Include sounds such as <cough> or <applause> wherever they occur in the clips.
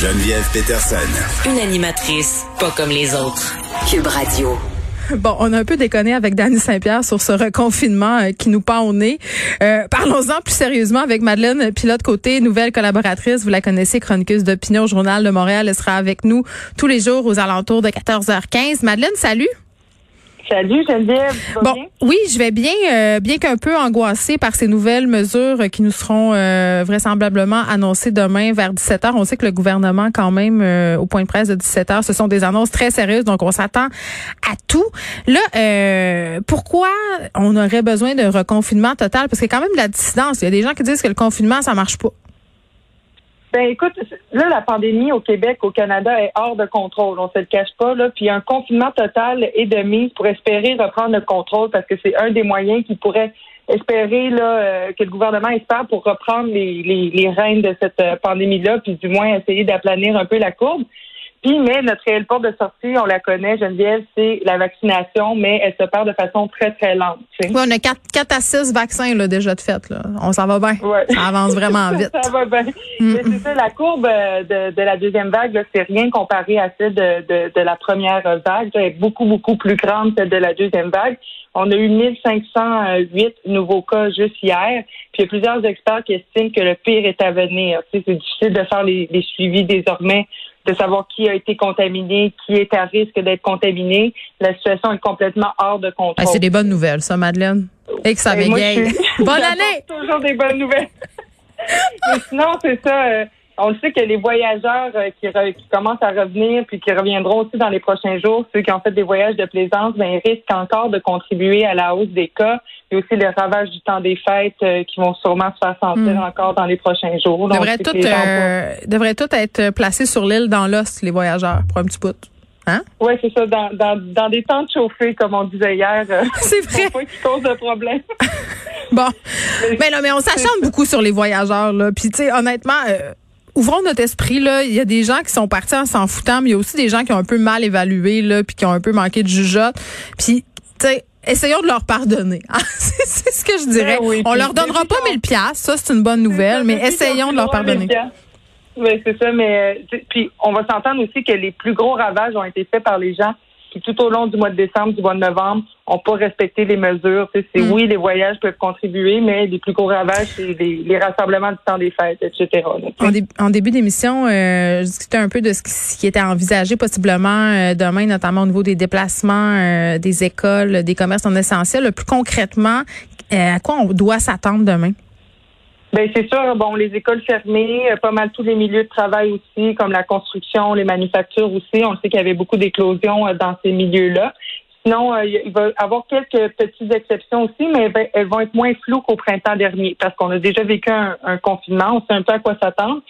Geneviève Peterson. Une animatrice pas comme les autres. Cube Radio. Bon, on a un peu déconné avec Danny Saint-Pierre sur ce reconfinement euh, qui nous pend au nez. Euh, Parlons-en plus sérieusement avec Madeleine Pilote Côté, nouvelle collaboratrice. Vous la connaissez, chroniqueuse d'opinion au Journal de Montréal. Elle sera avec nous tous les jours aux alentours de 14h15. Madeleine, salut. Salut Geneviève. Bon, oui, je vais bien, euh, bien qu'un peu angoissée par ces nouvelles mesures qui nous seront euh, vraisemblablement annoncées demain vers 17 h. On sait que le gouvernement, quand même, euh, au point de presse de 17 h, ce sont des annonces très sérieuses, donc on s'attend à tout. Là, pourquoi on aurait besoin d'un reconfinement total? Parce qu'il y a quand même de la dissidence. Il y a des gens qui disent que le confinement, ça marche pas. Ben écoute, là, la pandémie au Québec, au Canada est hors de contrôle. On se le cache pas, là. Puis un confinement total est de mise pour espérer reprendre le contrôle parce que c'est un des moyens qui pourrait espérer là euh, que le gouvernement espère pour reprendre les, les, les rênes de cette euh, pandémie-là, puis du moins essayer d'aplanir un peu la courbe. Puis, mais notre réelle porte de sortie, on la connaît, Geneviève, c'est la vaccination, mais elle se perd de façon très, très lente. Oui, on a 4, 4 à 6 vaccins là, déjà de fait. Là. On s'en va bien. Ça avance vraiment <laughs> vite. ça va bien. Mm. Mais c'est ça, la courbe euh, de, de la deuxième vague, c'est rien comparé à celle de, de, de la première vague. Elle est beaucoup, beaucoup plus grande, celle de la deuxième vague. On a eu 1508 nouveaux cas juste hier. Puis il y a plusieurs experts qui estiment que le pire est à venir. c'est difficile de faire les, les suivis désormais de savoir qui a été contaminé, qui est à risque d'être contaminé. La situation est complètement hors de contrôle. c'est des bonnes nouvelles, ça, Madeleine. Et que ça ben, Bonne <laughs> année! toujours des bonnes nouvelles. <laughs> Mais sinon, c'est ça. Euh, on le sait que les voyageurs euh, qui, commencent à revenir puis qui reviendront aussi dans les prochains jours, ceux qui ont fait des voyages de plaisance, ben, ils risquent encore de contribuer à la hausse des cas. et aussi les ravages du temps des fêtes euh, qui vont sûrement se faire sentir hmm. encore dans les prochains jours. Devrait tout, euh, devrait tout être placé sur l'île dans l'os, les voyageurs, pour un petit bout. Hein? Oui, c'est ça. Dans, dans, dans, des temps de chauffer, comme on disait hier. <laughs> c'est vrai. Pas qui cause de problème. <laughs> bon. Mais, non, mais on s'acharne beaucoup sur les voyageurs, là. Puis, tu sais, honnêtement, ouvrons notre esprit là. Il y a des gens qui sont partis en s'en foutant, mais il y a aussi des gens qui ont un peu mal évalué là, puis qui ont un peu manqué de jugeote. Puis, tu sais, essayons de leur pardonner. <laughs> c'est ce que je dirais. Ben on leur donnera pas 1000 pièces, ça c'est une bonne nouvelle, mais essayons de leur pardonner. Oui, c'est ça, mais euh, puis on va s'entendre aussi que les plus gros ravages ont été faits par les gens qui, tout au long du mois de décembre, du mois de novembre, n'ont pas respecté les mesures. C'est mm. oui, les voyages peuvent contribuer, mais les plus gros ravages, c'est les, rassemblements du temps des fêtes, etc. en, début d'émission, euh, je discutais un peu de ce qui, était envisagé possiblement euh, demain, notamment au niveau des déplacements euh, des écoles, des commerces non essentiels. plus concrètement, à quoi on doit s'attendre demain? Ben c'est sûr, bon, les écoles fermées, euh, pas mal tous les milieux de travail aussi, comme la construction, les manufactures aussi. On sait qu'il y avait beaucoup d'éclosions euh, dans ces milieux-là. Sinon, euh, il va y avoir quelques petites exceptions aussi, mais ben, elles vont être moins floues qu'au printemps dernier, parce qu'on a déjà vécu un, un, confinement, on sait un peu à quoi s'attendre.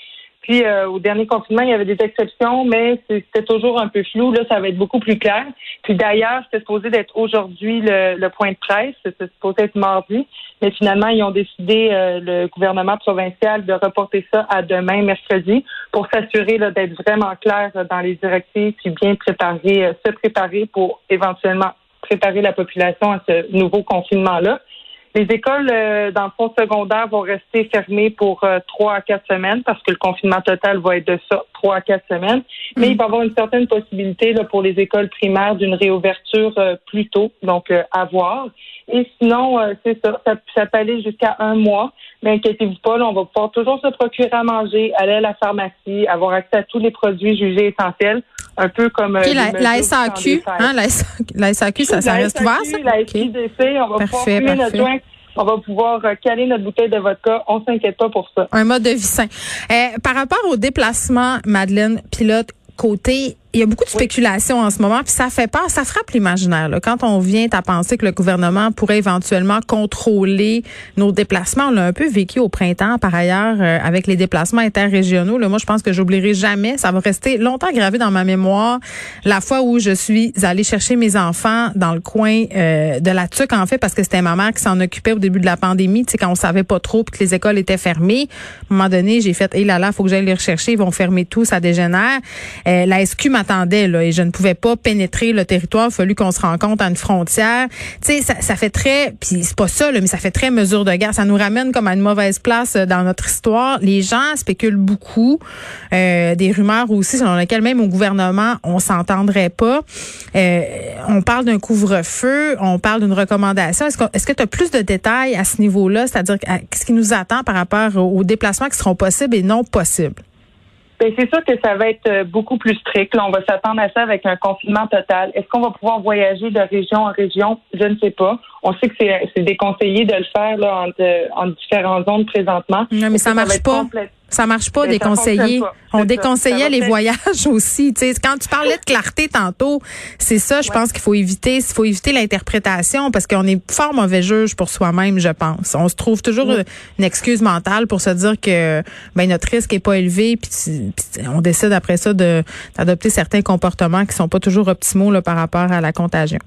Euh, au dernier confinement, il y avait des exceptions, mais c'était toujours un peu flou. Là, ça va être beaucoup plus clair. Puis d'ailleurs, c'était supposé d'être aujourd'hui le, point de presse. C'était supposé être mardi. Mais finalement, ils ont décidé, euh, le gouvernement provincial, de reporter ça à demain, mercredi, pour s'assurer d'être vraiment clair dans les directives, puis bien préparer, euh, se préparer pour éventuellement préparer la population à ce nouveau confinement-là. Les écoles euh, dans le fond secondaire vont rester fermées pour euh, trois à quatre semaines parce que le confinement total va être de ça, trois à quatre semaines. Mais mm. il va y avoir une certaine possibilité là, pour les écoles primaires d'une réouverture euh, plus tôt, donc à voir. Et sinon, c'est ça, ça, peut aller jusqu'à un mois. Mais inquiétez-vous pas, on va pouvoir toujours se procurer à manger, aller à la pharmacie, avoir accès à tous les produits jugés essentiels un peu comme euh, la, SAQ, hein, la, SAQ, <laughs> ça, ça reste ouvert, ça? La on va pouvoir notre joint on va pouvoir euh, caler notre bouteille de vodka. On s'inquiète pas pour ça. Un mode de vie sain. Euh, par rapport au déplacement, Madeleine Pilote, côté il y a beaucoup de spéculation en ce moment, puis ça fait peur, ça frappe l'imaginaire. Quand on vient à penser que le gouvernement pourrait éventuellement contrôler nos déplacements, on l'a un peu vécu au printemps, par ailleurs, euh, avec les déplacements interrégionaux. Là, moi, je pense que j'oublierai jamais, ça va rester longtemps gravé dans ma mémoire, la fois où je suis allée chercher mes enfants dans le coin euh, de la TUC, en fait, parce que c'était ma mère qui s'en occupait au début de la pandémie, tu sais, quand on savait pas trop, puis que les écoles étaient fermées. À un moment donné, j'ai fait, hé là là, faut que j'aille les rechercher, ils vont fermer tout, ça dégénère. Euh, la SQ m'attendais là et je ne pouvais pas pénétrer le territoire. Il a fallu qu'on se rencontre à une frontière. Tu sais, ça, fait très, puis c'est pas ça, mais ça fait très mesure de guerre. Ça nous ramène comme à une mauvaise place euh, dans notre histoire. Les gens spéculent beaucoup, euh, des rumeurs aussi selon lesquelles même au gouvernement on s'entendrait pas. Euh, on parle d'un couvre-feu, on parle d'une recommandation. Est-ce que tu as plus de détails à ce niveau-là, c'est-à-dire qu'est-ce qui nous attend par rapport aux déplacements qui seront possibles et non possibles? Bien, c'est sûr que ça va être euh, beaucoup plus strict. Là, on va s'attendre à ça avec un confinement total. Est-ce qu'on va pouvoir voyager de région en région? Je ne sais pas. On sait que c'est déconseillé de le faire là, en, en différentes zones présentement. Non, mais ça, marche pas. Ça marche pas, déconseiller. On déconseillait les voyages <laughs> aussi. sais, quand tu parlais de clarté tantôt, c'est ça, je pense qu'il faut éviter. Il faut éviter l'interprétation parce qu'on est fort mauvais juge pour soi-même, je pense. On se trouve toujours une excuse mentale pour se dire que ben notre risque est pas élevé, puis, on décide après ça d'adopter certains comportements qui sont pas toujours optimaux là, par rapport à la contagion.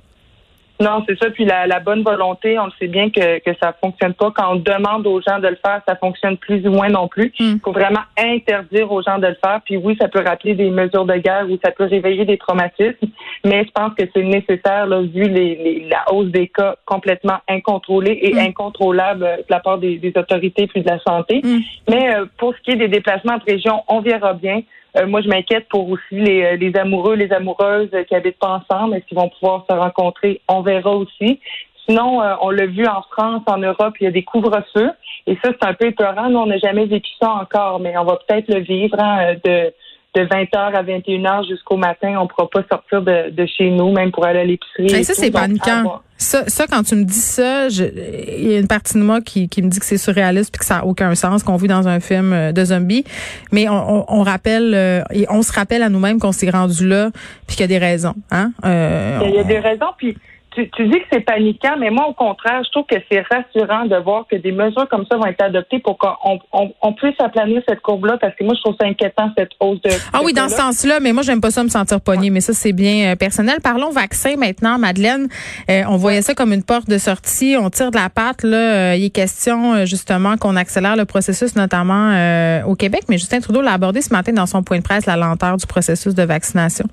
Non, c'est ça. Puis la, bonne volonté, on le sait bien que, que ça fonctionne pas. Quand on demande aux gens de le faire, ça fonctionne plus ou moins non plus. Il hmm. faut vraiment interdire aux gens de le faire. Puis oui, ça peut rappeler des mesures de guerre ou ça peut réveiller des traumatismes. Mais je pense que c'est nécessaire, là, vu les, la hausse des cas complètement incontrôlés et hmm. incontrôlables de la part des, autorités puis de la santé. Hmm. Mais euh, pour ce qui est des déplacements entre régions, on verra bien. Euh, moi, je m'inquiète pour aussi les, euh, les, amoureux, les amoureuses qui habitent pas ensemble. Est-ce qu'ils vont pouvoir se rencontrer? On verra aussi. Sinon, euh, on l'a vu en France, en Europe, il y a des couvre-feux. Et ça, c'est un peu épeurant. Nous, on n'a jamais vécu ça encore, mais on va peut-être le vivre hein, de de 20h à 21h jusqu'au matin, on ne pourra pas sortir de, de, chez nous, même pour aller à l'épicerie. ça, c'est paniquant. Ça, ça, quand tu me dis ça, il y a une partie de moi qui, qui me dit que c'est surréaliste puis que ça n'a aucun sens qu'on vit dans un film euh, de zombies. Mais on, on, rappelle euh, et on se rappelle à nous-mêmes qu'on s'est rendu là puis qu'il y a des raisons. Hein? Euh, il y a des raisons puis tu, tu, dis que c'est paniquant, mais moi, au contraire, je trouve que c'est rassurant de voir que des mesures comme ça vont être adoptées pour qu'on on, on puisse aplanir cette courbe-là, parce que moi, je trouve ça inquiétant, cette hausse de... Ah oui, dans ce sens-là, mais moi, j'aime pas ça me sentir pogné, mais ça, c'est bien euh, personnel. Parlons vaccin maintenant, Madeleine. Euh, on voyait ça comme une porte de sortie. On tire de la patte, là. Euh, il est question, justement, qu'on accélère le processus, notamment au Québec, mais Justin Trudeau l'a abordé ce matin dans son point de presse, la lenteur du processus de vaccination.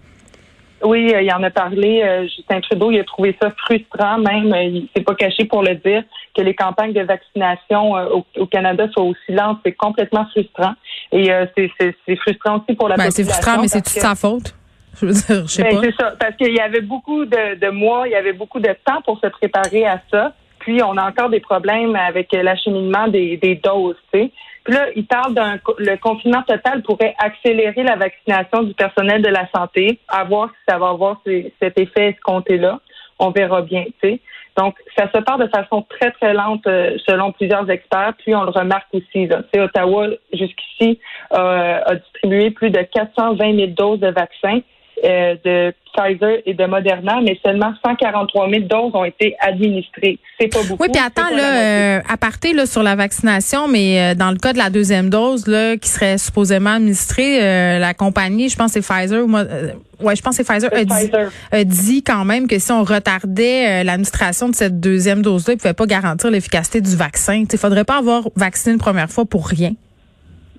Oui, euh, il en a parlé. Euh, Justin Trudeau, il a trouvé ça frustrant, même, euh, il s'est pas caché pour le dire, que les campagnes de vaccination au, Canada soient aussi lentes. C'est complètement frustrant. Et c'est frustrant aussi pour la ben, C'est frustrant, mais c'est toute sa faute? <laughs> Je veux dire, je sais ben, pas. C'est ça, parce qu'il y avait beaucoup de, de mois, il y avait beaucoup de temps pour se préparer à ça. Puis, on a encore des problèmes avec l'acheminement des, des doses, tu sais. Là, il parle d'un le confinement total pourrait accélérer la vaccination du personnel de la santé, à voir si ça va avoir cet effet escompté-là. On verra bien, tu sais. Donc, ça se part de façon très, très lente euh, selon plusieurs experts. Puis, on le remarque aussi. Là. Ottawa, jusqu'ici, euh, a distribué plus de 420 000 doses de vaccins. Euh, de Pfizer et de Moderna, mais seulement 143 000 doses ont été administrées. C'est pas beaucoup. Oui, puis attends, là, euh, à partir là, sur la vaccination, mais euh, dans le cas de la deuxième dose là, qui serait supposément administrée, la compagnie, je pense que c'est Pfizer ou ouais, je pense que c'est Pfizer, a dit, dit, quand même que si on retardait l'administration de cette deuxième dose-là, il ne pouvait pas garantir l'efficacité du vaccin. Il faudrait pas avoir vacciné une première fois pour rien.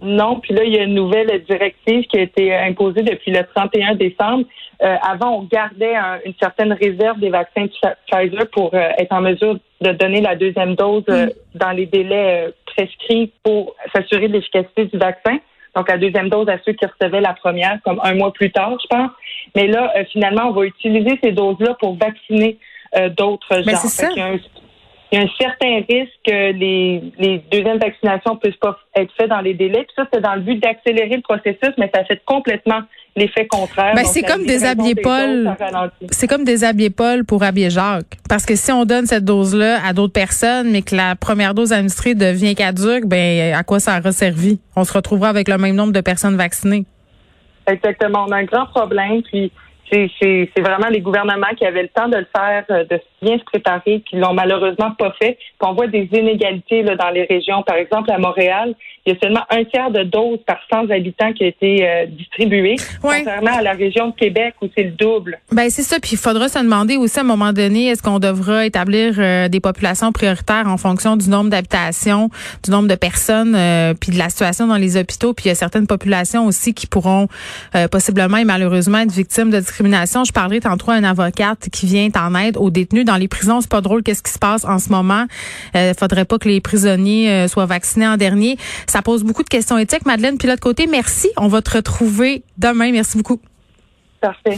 Non, puis là, il y a une nouvelle directive qui a été imposée depuis le 31 décembre. Euh, avant, on gardait une certaine réserve des vaccins Pfizer pour euh, être en mesure de donner la deuxième dose euh, mm. dans les délais prescrits pour s'assurer de l'efficacité du vaccin. Donc, la deuxième dose à ceux qui recevaient la première, comme un mois plus tard, je pense. Mais là, finalement, on va utiliser ces doses-là pour vacciner d'autres gens. Mais c'est ça il y a un certain risque que les, les deuxièmes vaccinations puissent pas être faites dans les délais. Puis ça, c'est dans le but d'accélérer le processus, mais ça fait complètement l'effet contraire. Ben, c'est comme déshabiller Paul. C'est comme déshabiller Paul pour habiller Jacques. Parce que si on donne cette dose-là à d'autres personnes, mais que la première dose administrée devient caduque, ben à quoi ça aura servi? On se retrouvera avec le même nombre de personnes vaccinées. Exactement. On a un grand problème. Puis c'est vraiment les gouvernements qui avaient le temps de le faire, euh, de bien se préparer, qui l'ont malheureusement pas fait. Puis on voit des inégalités là, dans les régions. Par exemple, à Montréal, il y a seulement un tiers de doses par 100 habitants qui a été euh, distribué, contrairement à la région de Québec où c'est le double. Ben c'est ça. Puis il faudra se demander aussi à un moment donné, est-ce qu'on devra établir euh, des populations prioritaires en fonction du nombre d'habitations, du nombre de personnes, euh, puis de la situation dans les hôpitaux. Puis il y a certaines populations aussi qui pourront possiblement et malheureusement être victimes de discrimination. Je parlerai tantôt à une avocate qui vient en aide aux détenus dans les prisons. C'est pas drôle qu'est-ce qui se passe en ce moment. Il faudrait pas que les prisonniers soient vaccinés en dernier. Ça pose beaucoup de questions éthiques. Madeleine, puis l'autre côté, merci. On va te retrouver demain. Merci beaucoup. Parfait.